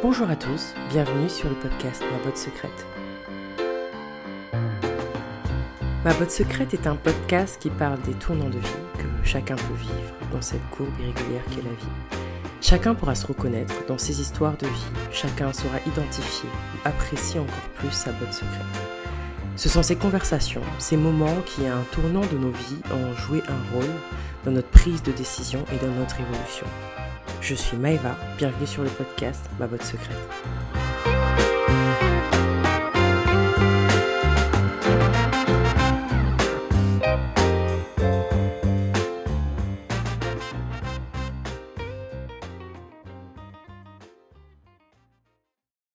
Bonjour à tous, bienvenue sur le podcast Ma botte secrète. Ma botte secrète est un podcast qui parle des tournants de vie que chacun peut vivre dans cette courbe irrégulière qu'est la vie. Chacun pourra se reconnaître dans ces histoires de vie, chacun saura identifier ou apprécier encore plus sa botte secrète. Ce sont ces conversations, ces moments qui, à un tournant de nos vies, ont joué un rôle dans notre prise de décision et dans notre évolution. Je suis Maëva, bienvenue sur le podcast Ma botte secrète.